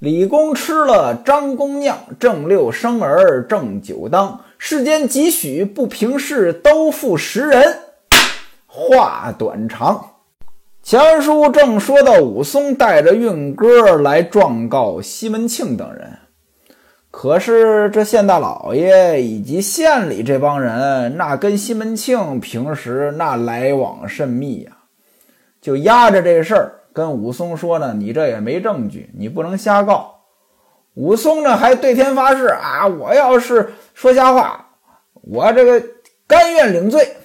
李公吃了，张公酿，正六生儿正九当，世间几许不平事，都付时人。话短长，前书正说到武松带着运哥来状告西门庆等人，可是这县大老爷以及县里这帮人，那跟西门庆平时那来往甚密呀，就压着这事儿。跟武松说呢，你这也没证据，你不能瞎告。武松呢还对天发誓啊，我要是说瞎话，我这个甘愿领罪。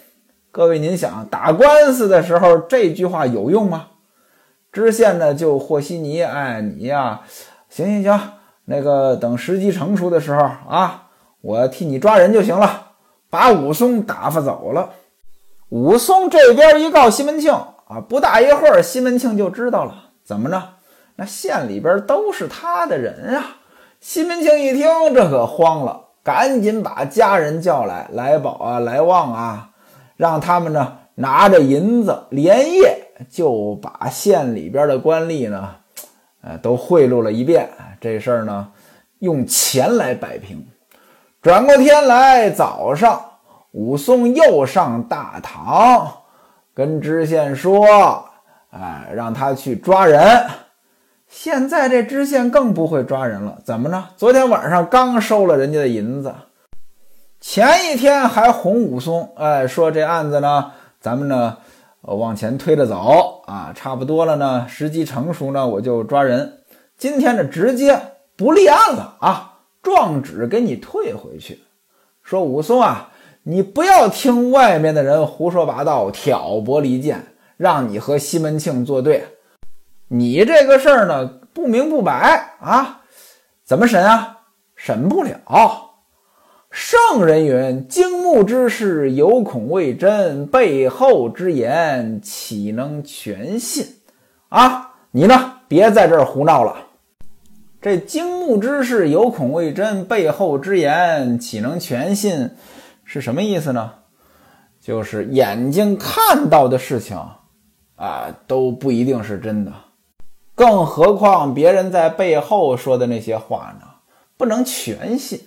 各位您想，打官司的时候这句话有用吗？知县呢就和稀泥，哎，你呀，行行行，那个等时机成熟的时候啊，我替你抓人就行了，把武松打发走了。武松这边一告西门庆。啊，不大一会儿，西门庆就知道了。怎么着？那县里边都是他的人啊！西门庆一听，这可慌了，赶紧把家人叫来，来宝啊，来旺啊，让他们呢拿着银子，连夜就把县里边的官吏呢，呃，都贿赂了一遍。这事儿呢，用钱来摆平。转过天来，早上，武松又上大堂。跟知县说，哎，让他去抓人。现在这知县更不会抓人了，怎么呢？昨天晚上刚收了人家的银子，前一天还哄武松，哎，说这案子呢，咱们呢往前推着走啊，差不多了呢，时机成熟呢，我就抓人。今天呢，直接不立案了啊，状纸给你退回去，说武松啊。你不要听外面的人胡说八道、挑拨离间，让你和西门庆作对。你这个事儿呢，不明不白啊，怎么审啊？审不了。圣人云：“惊木之事，有恐未真；背后之言，岂能全信？”啊，你呢，别在这儿胡闹了。这惊木之事，有恐未真；背后之言，岂能全信？是什么意思呢？就是眼睛看到的事情，啊，都不一定是真的，更何况别人在背后说的那些话呢？不能全信。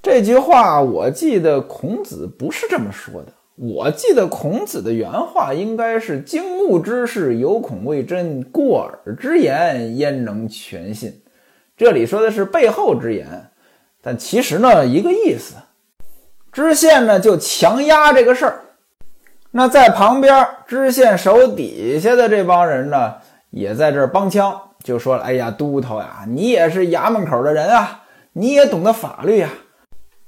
这句话我记得孔子不是这么说的，我记得孔子的原话应该是“惊目之事，有恐未真；过耳之言，焉能全信？”这里说的是背后之言，但其实呢，一个意思。知县呢就强压这个事儿，那在旁边知县手底下的这帮人呢也在这儿帮腔，就说了：“哎呀，都头呀，你也是衙门口的人啊，你也懂得法律呀。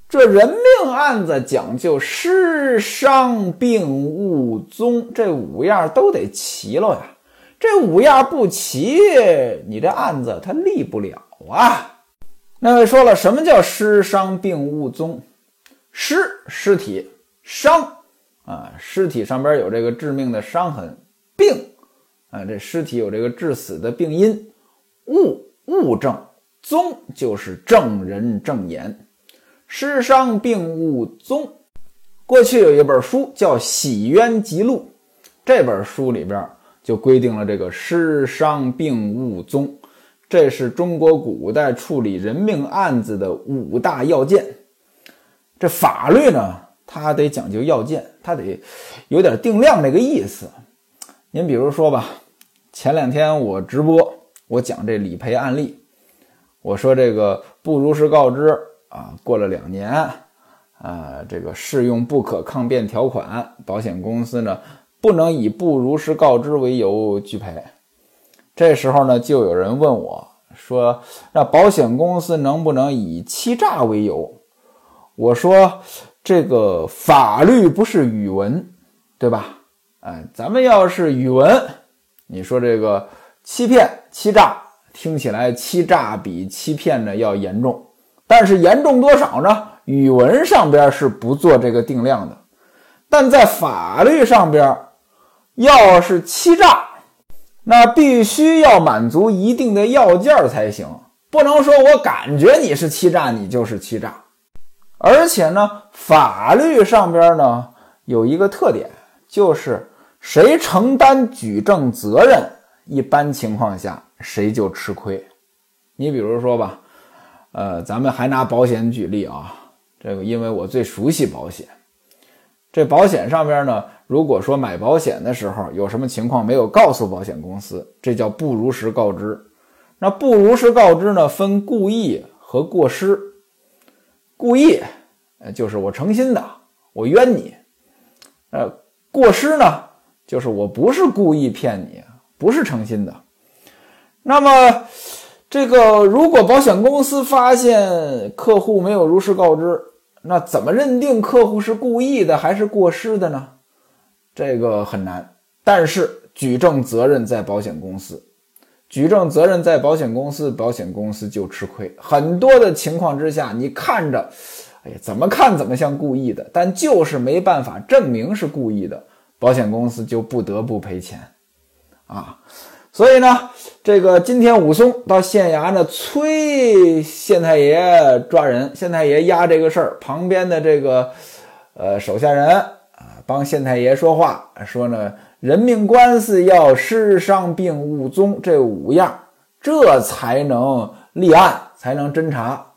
这人命案子讲究尸伤病物宗，这五样都得齐了呀。这五样不齐，你这案子他立不了啊。”那位说了，什么叫尸伤病物宗？尸尸体伤啊，尸体上边有这个致命的伤痕；病啊，这尸体有这个致死的病因；物物证宗就是证人证言。尸伤病物宗，过去有一本书叫《洗冤集录》，这本书里边就规定了这个尸伤病物宗，这是中国古代处理人命案子的五大要件。这法律呢，它得讲究要件，它得有点定量这个意思。您比如说吧，前两天我直播，我讲这理赔案例，我说这个不如实告知啊，过了两年，啊，这个适用不可抗辩条款，保险公司呢不能以不如实告知为由拒赔。这时候呢，就有人问我说，那保险公司能不能以欺诈为由？我说，这个法律不是语文，对吧？哎，咱们要是语文，你说这个欺骗、欺诈，听起来欺诈比欺骗呢要严重，但是严重多少呢？语文上边是不做这个定量的，但在法律上边，要是欺诈，那必须要满足一定的要件才行，不能说我感觉你是欺诈，你就是欺诈。而且呢，法律上边呢有一个特点，就是谁承担举证责任，一般情况下谁就吃亏。你比如说吧，呃，咱们还拿保险举例啊，这个因为我最熟悉保险。这保险上边呢，如果说买保险的时候有什么情况没有告诉保险公司，这叫不如实告知。那不如实告知呢，分故意和过失。故意，呃，就是我诚心的，我冤你。呃，过失呢，就是我不是故意骗你，不是诚心的。那么，这个如果保险公司发现客户没有如实告知，那怎么认定客户是故意的还是过失的呢？这个很难，但是举证责任在保险公司，举证责任在保险公司，保险公司就吃亏。很多的情况之下，你看着，哎呀，怎么看怎么像故意的，但就是没办法证明是故意的，保险公司就不得不赔钱，啊。所以呢，这个今天武松到县衙呢催县太爷抓人，县太爷压这个事儿，旁边的这个呃手下人啊帮县太爷说话，说呢人命官司要尸伤病物宗这五样，这才能立案，才能侦查。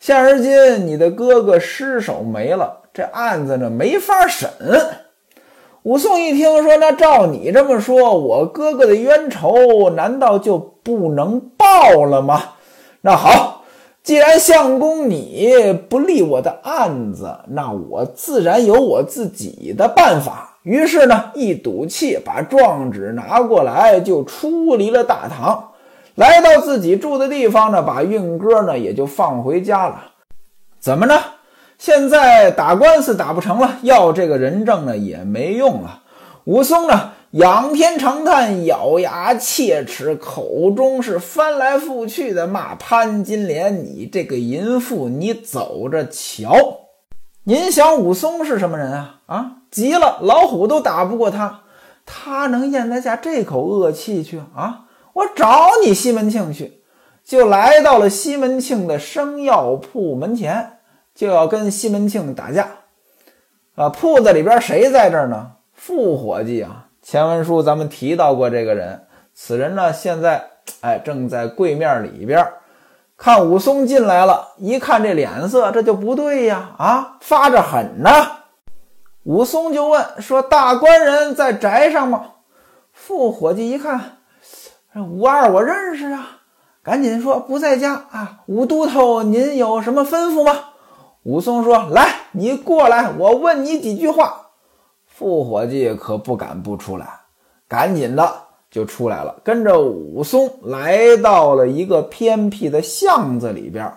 现而今你的哥哥尸首没了，这案子呢没法审。武松一听说，那照你这么说，我哥哥的冤仇难道就不能报了吗？那好，既然相公你不立我的案子，那我自然有我自己的办法。于是呢，一赌气把状纸拿过来，就出离了大堂，来到自己住的地方呢，把运哥呢也就放回家了。怎么呢？现在打官司打不成了，要这个人证呢也没用了。武松呢仰天长叹，咬牙切齿，口中是翻来覆去的骂潘金莲：“你这个淫妇，你走着瞧！”您想武松是什么人啊？啊，急了，老虎都打不过他，他能咽得下这口恶气去啊？我找你西门庆去，就来到了西门庆的生药铺门前。就要跟西门庆打架，啊，铺子里边谁在这儿呢？副伙计啊，前文书咱们提到过这个人，此人呢现在哎正在柜面里边，看武松进来了，一看这脸色，这就不对呀，啊，发着狠呢。武松就问说：“大官人在宅上吗？”副伙计一看，武二我认识啊，赶紧说不在家啊。武都头，您有什么吩咐吗？武松说：“来，你过来，我问你几句话。”副伙计可不敢不出来，赶紧的就出来了，跟着武松来到了一个偏僻的巷子里边。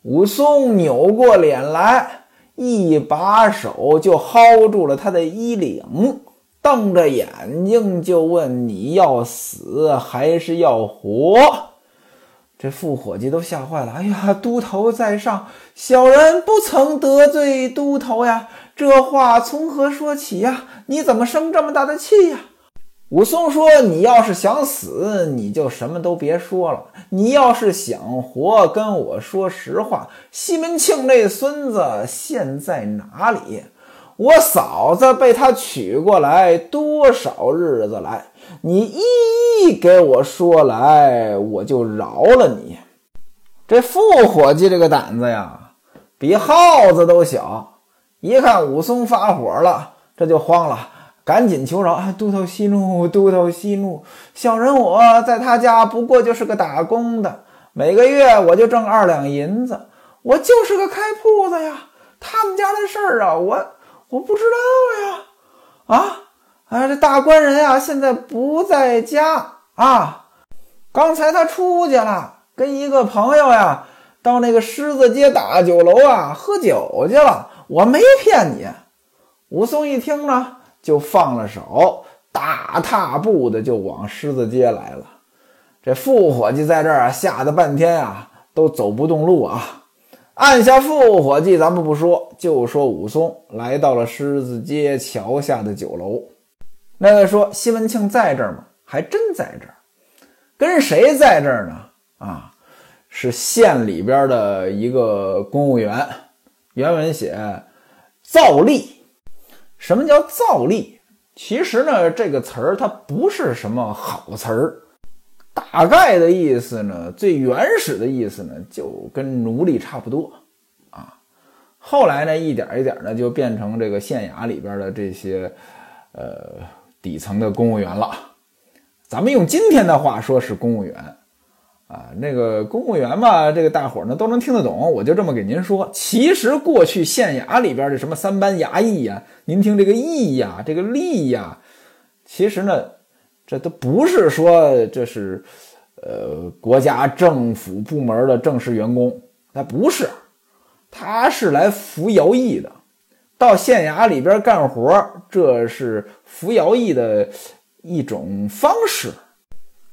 武松扭过脸来，一把手就薅住了他的衣领，瞪着眼睛就问：“你要死还是要活？”这副伙计都吓坏了。哎呀，都头在上，小人不曾得罪都头呀。这话从何说起呀？你怎么生这么大的气呀？武松说：“你要是想死，你就什么都别说了；你要是想活，跟我说实话。西门庆那孙子现在哪里？我嫂子被他娶过来多少日子来？”你一一给我说来，我就饶了你。这副伙计这个胆子呀，比耗子都小。一看武松发火了，这就慌了，赶紧求饶：“啊，都头息怒，都头息怒。小人我在他家不过就是个打工的，每个月我就挣二两银子，我就是个开铺子呀。他们家的事儿啊，我我不知道呀。啊。”啊，这大官人呀，现在不在家啊。刚才他出去了，跟一个朋友呀，到那个狮子街大酒楼啊喝酒去了。我没骗你。武松一听呢，就放了手，大踏步的就往狮子街来了。这副伙计在这儿啊，吓得半天啊，都走不动路啊。按下副伙计，咱们不说，就说武松来到了狮子街桥下的酒楼。那位说西门庆在这儿吗？还真在这儿，跟谁在这儿呢？啊，是县里边的一个公务员。原文写造吏。什么叫造吏？其实呢，这个词儿它不是什么好词儿。大概的意思呢，最原始的意思呢，就跟奴隶差不多啊。后来呢，一点一点的就变成这个县衙里边的这些呃底层的公务员了。咱们用今天的话说，是公务员。啊，那个公务员嘛，这个大伙儿呢都能听得懂，我就这么给您说。其实过去县衙里边的什么三班衙役呀，您听这个役呀，这个吏呀，其实呢，这都不是说这是呃国家政府部门的正式员工，那不是，他是来服徭役的，到县衙里边干活，这是服徭役的一种方式。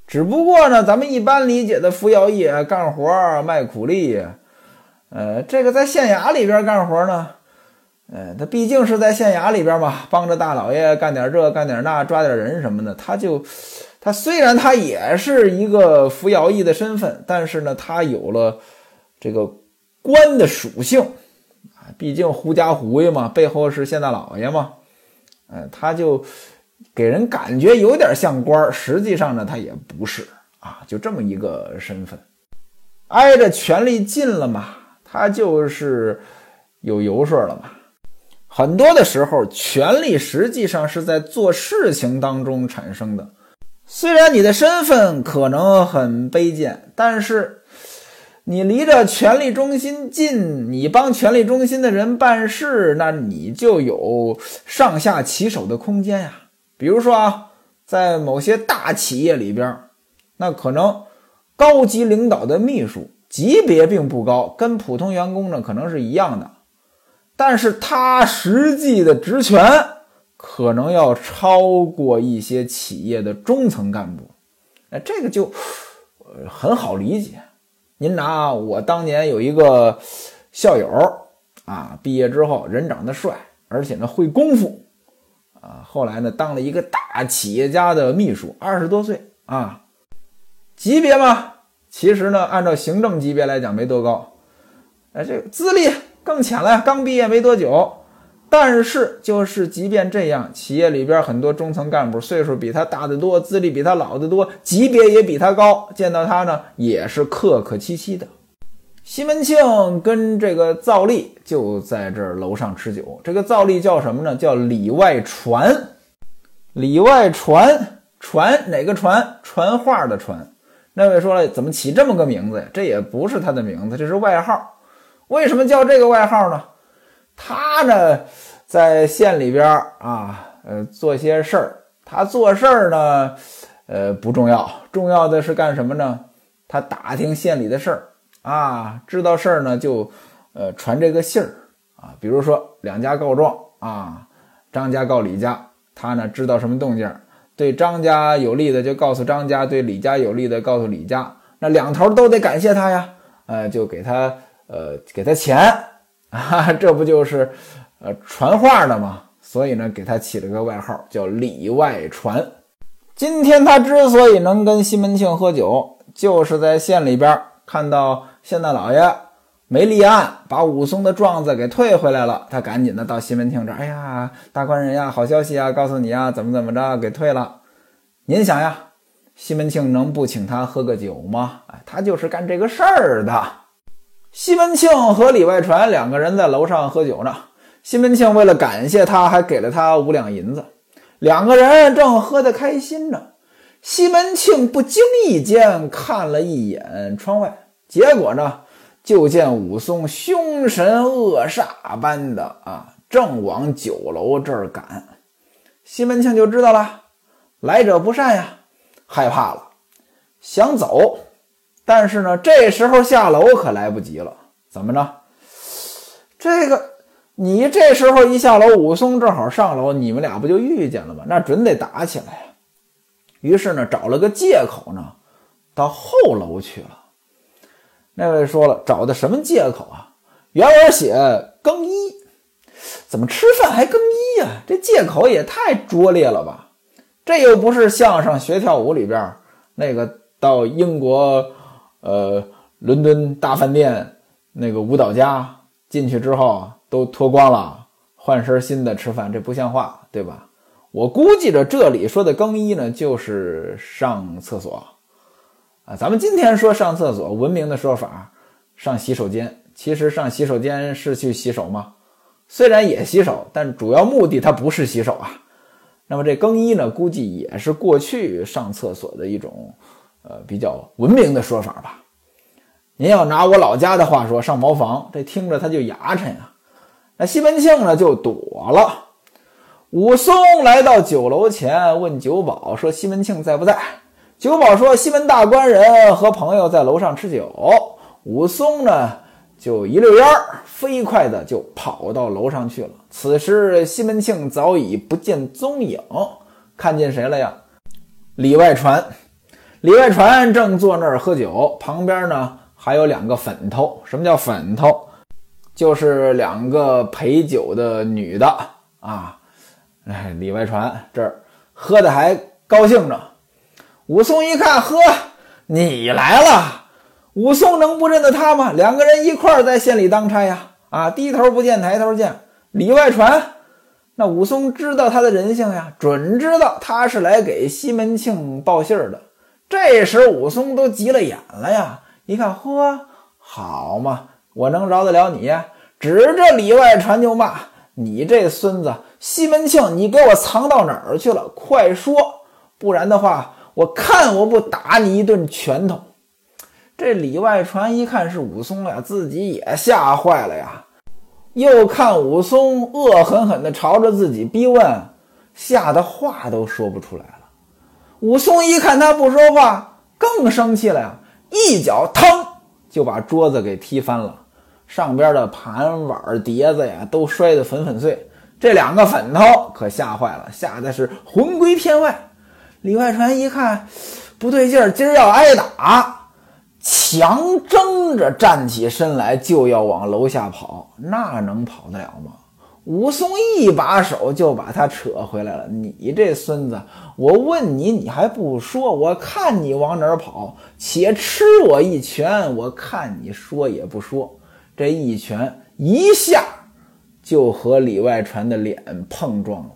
只不过呢，咱们一般理解的服摇役干活卖苦力，呃，这个在县衙里边干活呢，呃，他毕竟是在县衙里边嘛，帮着大老爷干点这干点那，抓点人什么的，他就他虽然他也是一个服摇役的身份，但是呢，他有了这个官的属性啊，毕竟狐假虎威嘛，背后是县大老爷嘛，呃，他就。给人感觉有点像官儿，实际上呢，他也不是啊，就这么一个身份，挨着权力近了嘛，他就是有油水了嘛。很多的时候，权力实际上是在做事情当中产生的。虽然你的身份可能很卑贱，但是你离着权力中心近，你帮权力中心的人办事，那你就有上下其手的空间呀。比如说啊，在某些大企业里边，那可能高级领导的秘书级别并不高，跟普通员工呢可能是一样的，但是他实际的职权可能要超过一些企业的中层干部。那，这个就很好理解。您拿我当年有一个校友啊，毕业之后人长得帅，而且呢会功夫。啊，后来呢，当了一个大企业家的秘书，二十多岁啊，级别嘛，其实呢，按照行政级别来讲没多高，哎，这个资历更浅了，刚毕业没多久。但是就是即便这样，企业里边很多中层干部岁数比他大得多，资历比他老得多，级别也比他高，见到他呢也是客客气气的。西门庆跟这个赵吏就在这楼上吃酒。这个赵吏叫什么呢？叫里外传。里外传传哪个传？传话的传。那位说了，怎么起这么个名字呀？这也不是他的名字，这是外号。为什么叫这个外号呢？他呢，在县里边啊，呃，做些事儿。他做事儿呢，呃，不重要，重要的是干什么呢？他打听县里的事儿。啊，知道事儿呢，就呃传这个信儿啊。比如说两家告状啊，张家告李家，他呢知道什么动静，对张家有利的就告诉张家，对李家有利的告诉李家。那两头都得感谢他呀，呃，就给他呃给他钱 啊，这不就是呃传话的吗？所以呢，给他起了个外号叫里外传。今天他之所以能跟西门庆喝酒，就是在县里边看到。县大老爷没立案，把武松的状子给退回来了。他赶紧的到西门庆这儿，哎呀，大官人呀，好消息啊，告诉你啊，怎么怎么着，给退了。您想呀，西门庆能不请他喝个酒吗？哎，他就是干这个事儿的。西门庆和李外传两个人在楼上喝酒呢。西门庆为了感谢他，还给了他五两银子。两个人正喝得开心呢，西门庆不经意间看了一眼窗外。结果呢，就见武松凶神恶煞般的啊，正往酒楼这儿赶。西门庆就知道了，来者不善呀，害怕了，想走，但是呢，这时候下楼可来不及了。怎么着？这个你这时候一下楼，武松正好上楼，你们俩不就遇见了吗？那准得打起来呀。于是呢，找了个借口呢，到后楼去了。那位说了，找的什么借口啊？原文写更衣，怎么吃饭还更衣呀？这借口也太拙劣了吧！这又不是相声学跳舞里边那个到英国，呃，伦敦大饭店那个舞蹈家进去之后都脱光了，换身新的吃饭，这不像话，对吧？我估计着这里说的更衣呢，就是上厕所。啊。咱们今天说上厕所，文明的说法，上洗手间。其实上洗手间是去洗手吗？虽然也洗手，但主要目的它不是洗手啊。那么这更衣呢，估计也是过去上厕所的一种，呃，比较文明的说法吧。您要拿我老家的话说，上茅房，这听着他就牙碜呀。那西门庆呢就躲了。武松来到酒楼前，问酒保说：“西门庆在不在？”酒保说：“西门大官人和朋友在楼上吃酒。”武松呢就一溜烟儿，飞快的就跑到楼上去了。此时西门庆早已不见踪影，看见谁了呀？李外传。李外传正坐那儿喝酒，旁边呢。还有两个粉头，什么叫粉头？就是两个陪酒的女的啊。哎，李外传这儿喝的还高兴着。武松一看，呵，你来了。武松能不认得他吗？两个人一块儿在县里当差呀。啊，低头不见抬头见。里外传，那武松知道他的人性呀，准知道他是来给西门庆报信儿的。这时武松都急了眼了呀。一看，呵，好嘛，我能饶得了你？指着里外传就骂：“你这孙子，西门庆，你给我藏到哪儿去了？快说，不然的话，我看我不打你一顿拳头。”这里外传一看是武松呀，自己也吓坏了呀。又看武松恶狠狠地朝着自己逼问，吓得话都说不出来了。武松一看他不说话，更生气了呀。一脚腾就把桌子给踢翻了，上边的盘碗碟子呀都摔得粉粉碎。这两个粉头可吓坏了，吓得是魂归天外。李外传一看不对劲儿，今儿要挨打，强争着站起身来就要往楼下跑，那能跑得了吗？武松一把手就把他扯回来了。你这孙子，我问你，你还不说？我看你往哪儿跑？且吃我一拳！我看你说也不说。这一拳一下就和里外传的脸碰撞了。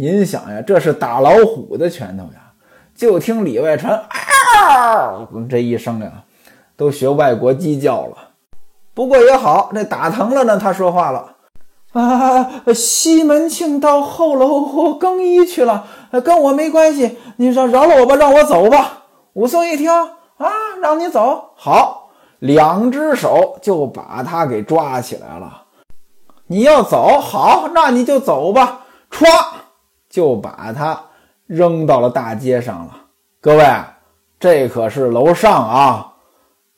您想呀，这是打老虎的拳头呀！就听里外传啊这一声呀，都学外国鸡叫了。不过也好，这打疼了呢，他说话了。啊！西门庆到后楼更衣去了，跟我没关系。你饶饶了我吧，让我走吧。武松一听，啊，让你走，好，两只手就把他给抓起来了。你要走，好，那你就走吧。歘，就把他扔到了大街上了。各位，这可是楼上啊。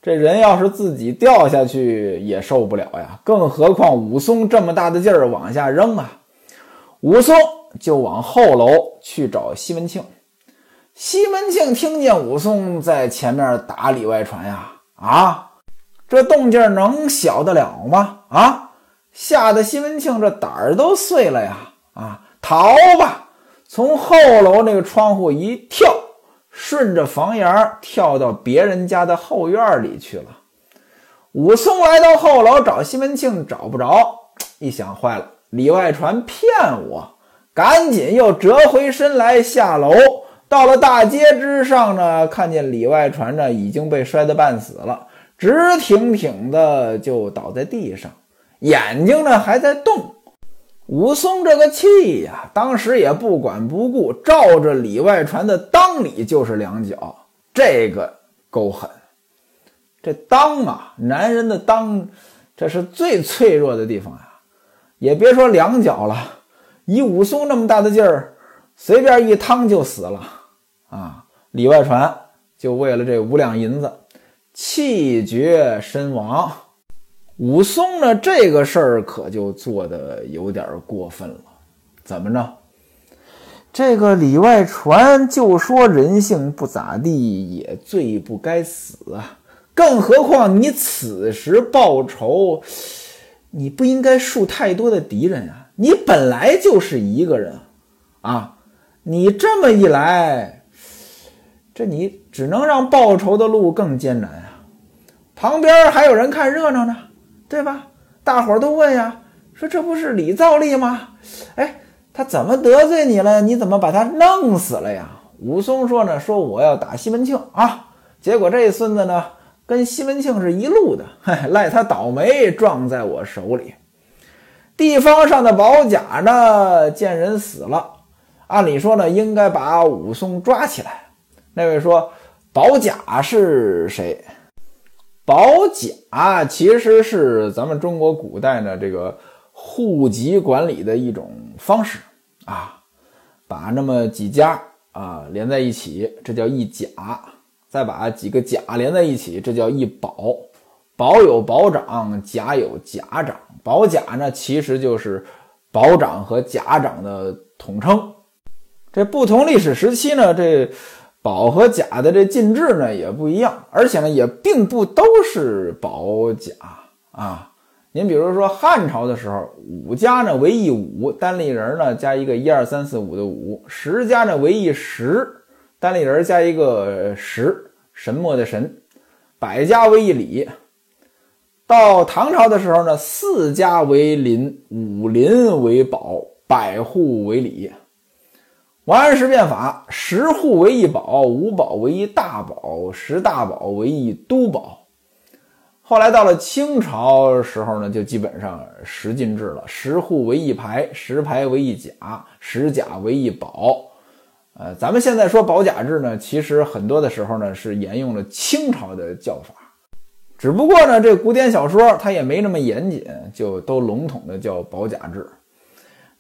这人要是自己掉下去也受不了呀，更何况武松这么大的劲儿往下扔啊！武松就往后楼去找西门庆。西门庆听见武松在前面打里外传呀，啊，这动静能小得了吗？啊，吓得西门庆这胆儿都碎了呀！啊，逃吧，从后楼那个窗户一跳。顺着房檐跳到别人家的后院里去了。武松来到后楼找西门庆，找不着，一想坏了，里外传骗我，赶紧又折回身来下楼。到了大街之上呢，看见里外传呢已经被摔得半死了，直挺挺的就倒在地上，眼睛呢还在动。武松这个气呀，当时也不管不顾，照着里外传的裆里就是两脚，这个够狠。这裆啊，男人的裆，这是最脆弱的地方呀。也别说两脚了，以武松那么大的劲儿，随便一趟就死了啊！里外传就为了这五两银子，气绝身亡。武松呢，这个事儿可就做的有点过分了。怎么着？这个里外传就说人性不咋地，也罪不该死啊。更何况你此时报仇，你不应该树太多的敌人啊。你本来就是一个人啊，你这么一来，这你只能让报仇的路更艰难啊。旁边还有人看热闹呢。对吧？大伙儿都问呀，说这不是李造立吗？哎，他怎么得罪你了？你怎么把他弄死了呀？武松说呢，说我要打西门庆啊，结果这孙子呢，跟西门庆是一路的，赖他倒霉撞在我手里。地方上的保甲呢，见人死了，按理说呢，应该把武松抓起来。那位说，保甲是谁？保甲其实是咱们中国古代呢这个户籍管理的一种方式啊，把那么几家啊连在一起，这叫一甲；再把几个甲连在一起，这叫一保。保有保长，甲有甲长。保甲呢，其实就是保长和甲长的统称。这不同历史时期呢，这。宝和甲的这进制呢也不一样，而且呢也并不都是宝甲啊。您比如说汉朝的时候，五家呢为一五，单立人呢加一个一二三四五的五；十家呢为一十，单立人加一个十，神墨的神；百家为一里。到唐朝的时候呢，四家为邻，五邻为保，百户为里。王安石变法，十户为一保，五保为一大保，十大保为一都保。后来到了清朝时候呢，就基本上十进制了，十户为一排，十排为一甲，十甲为一保。呃，咱们现在说保甲制呢，其实很多的时候呢是沿用了清朝的叫法，只不过呢这古典小说它也没那么严谨，就都笼统的叫保甲制。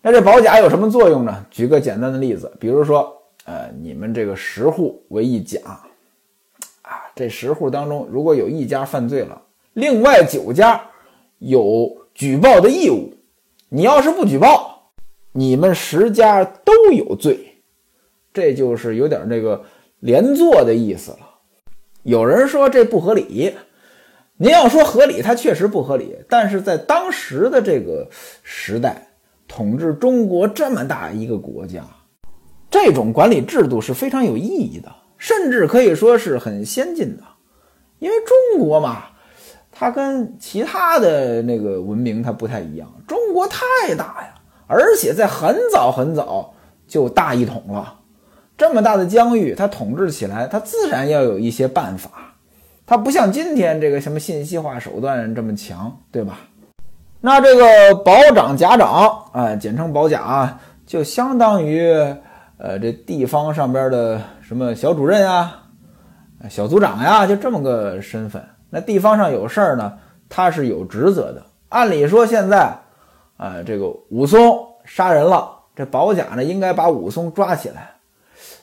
那这保甲有什么作用呢？举个简单的例子，比如说，呃，你们这个十户为一甲，啊，这十户当中如果有一家犯罪了，另外九家有举报的义务，你要是不举报，你们十家都有罪，这就是有点这个连坐的意思了。有人说这不合理，您要说合理，它确实不合理，但是在当时的这个时代。统治中国这么大一个国家，这种管理制度是非常有意义的，甚至可以说是很先进的。因为中国嘛，它跟其他的那个文明它不太一样。中国太大呀，而且在很早很早就大一统了。这么大的疆域，它统治起来，它自然要有一些办法。它不像今天这个什么信息化手段这么强，对吧？那这个保长、甲长啊，简称保甲啊，就相当于呃这地方上边的什么小主任啊、小组长呀，就这么个身份。那地方上有事儿呢，他是有职责的。按理说现在啊，这个武松杀人了，这保甲呢应该把武松抓起来，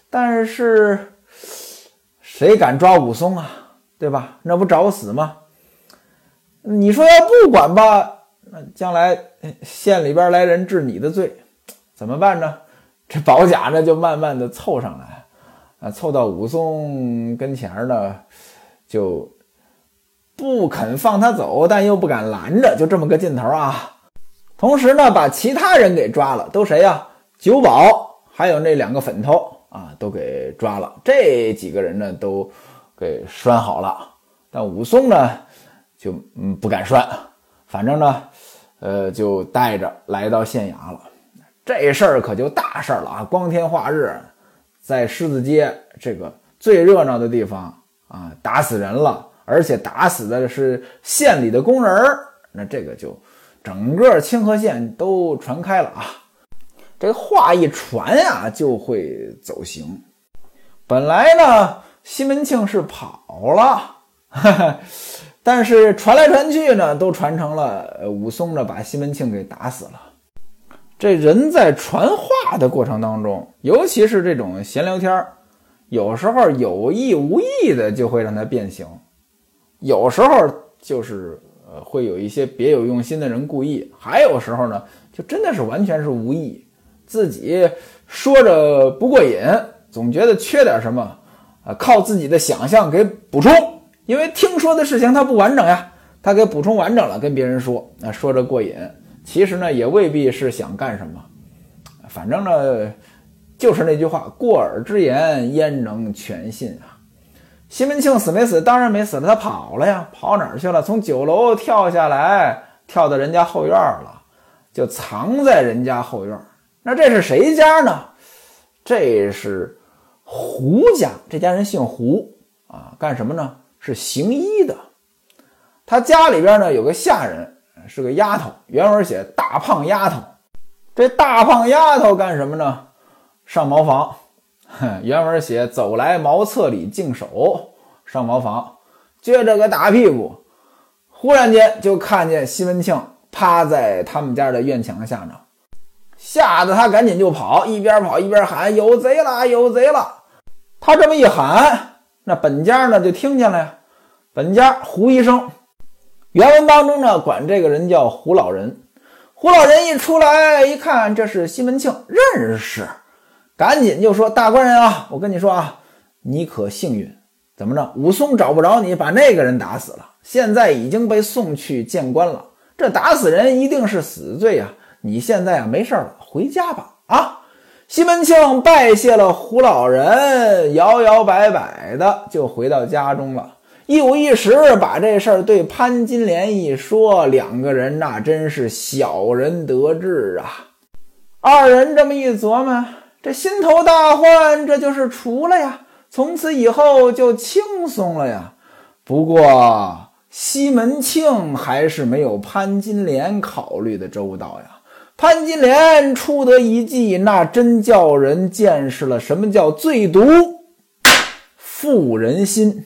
但是谁敢抓武松啊？对吧？那不找死吗？你说要不管吧？那将来县里边来人治你的罪，怎么办呢？这保甲呢就慢慢的凑上来，啊，凑到武松跟前呢，就不肯放他走，但又不敢拦着，就这么个劲头啊。同时呢，把其他人给抓了，都谁呀？九保还有那两个粉头啊，都给抓了。这几个人呢，都给拴好了，但武松呢，就嗯不敢拴。反正呢，呃，就带着来到县衙了。这事儿可就大事儿了啊！光天化日，在狮子街这个最热闹的地方啊，打死人了，而且打死的是县里的工人儿。那这个就整个清河县都传开了啊！这话一传呀，就会走形。本来呢，西门庆是跑了。哈哈。但是传来传去呢，都传成了武松呢把西门庆给打死了。这人在传话的过程当中，尤其是这种闲聊天有时候有意无意的就会让他变形，有时候就是呃会有一些别有用心的人故意，还有时候呢就真的是完全是无意，自己说着不过瘾，总觉得缺点什么啊，靠自己的想象给补充。因为听说的事情它不完整呀，他给补充完整了，跟别人说，那说着过瘾。其实呢，也未必是想干什么，反正呢，就是那句话，过耳之言焉能全信啊？西门庆死没死？当然没死了，他跑了呀，跑哪儿去了？从九楼跳下来，跳到人家后院了，就藏在人家后院。那这是谁家呢？这是胡家，这家人姓胡。啊，干什么呢？是行医的。他家里边呢有个下人，是个丫头，原文写大胖丫头。这大胖丫头干什么呢？上茅房。原文写走来茅厕里净手，上茅房，撅着个大屁股，忽然间就看见西门庆趴在他们家的院墙下呢，吓得他赶紧就跑，一边跑一边喊：“有贼了，有贼了！”他这么一喊，那本家呢就听见了呀。本家胡医生，原文当中呢管这个人叫胡老人。胡老人一出来一看，这是西门庆，认识，赶紧就说：“大官人啊，我跟你说啊，你可幸运，怎么着？武松找不着你，把那个人打死了，现在已经被送去见官了。这打死人一定是死罪呀！你现在啊没事了，回家吧。”啊。西门庆拜谢了胡老人，摇摇摆摆的就回到家中了。一五一十把这事儿对潘金莲一说，两个人那真是小人得志啊。二人这么一琢磨，这心头大患这就是除了呀，从此以后就轻松了呀。不过西门庆还是没有潘金莲考虑的周到呀。潘金莲出得一计，那真叫人见识了什么叫最毒妇人心。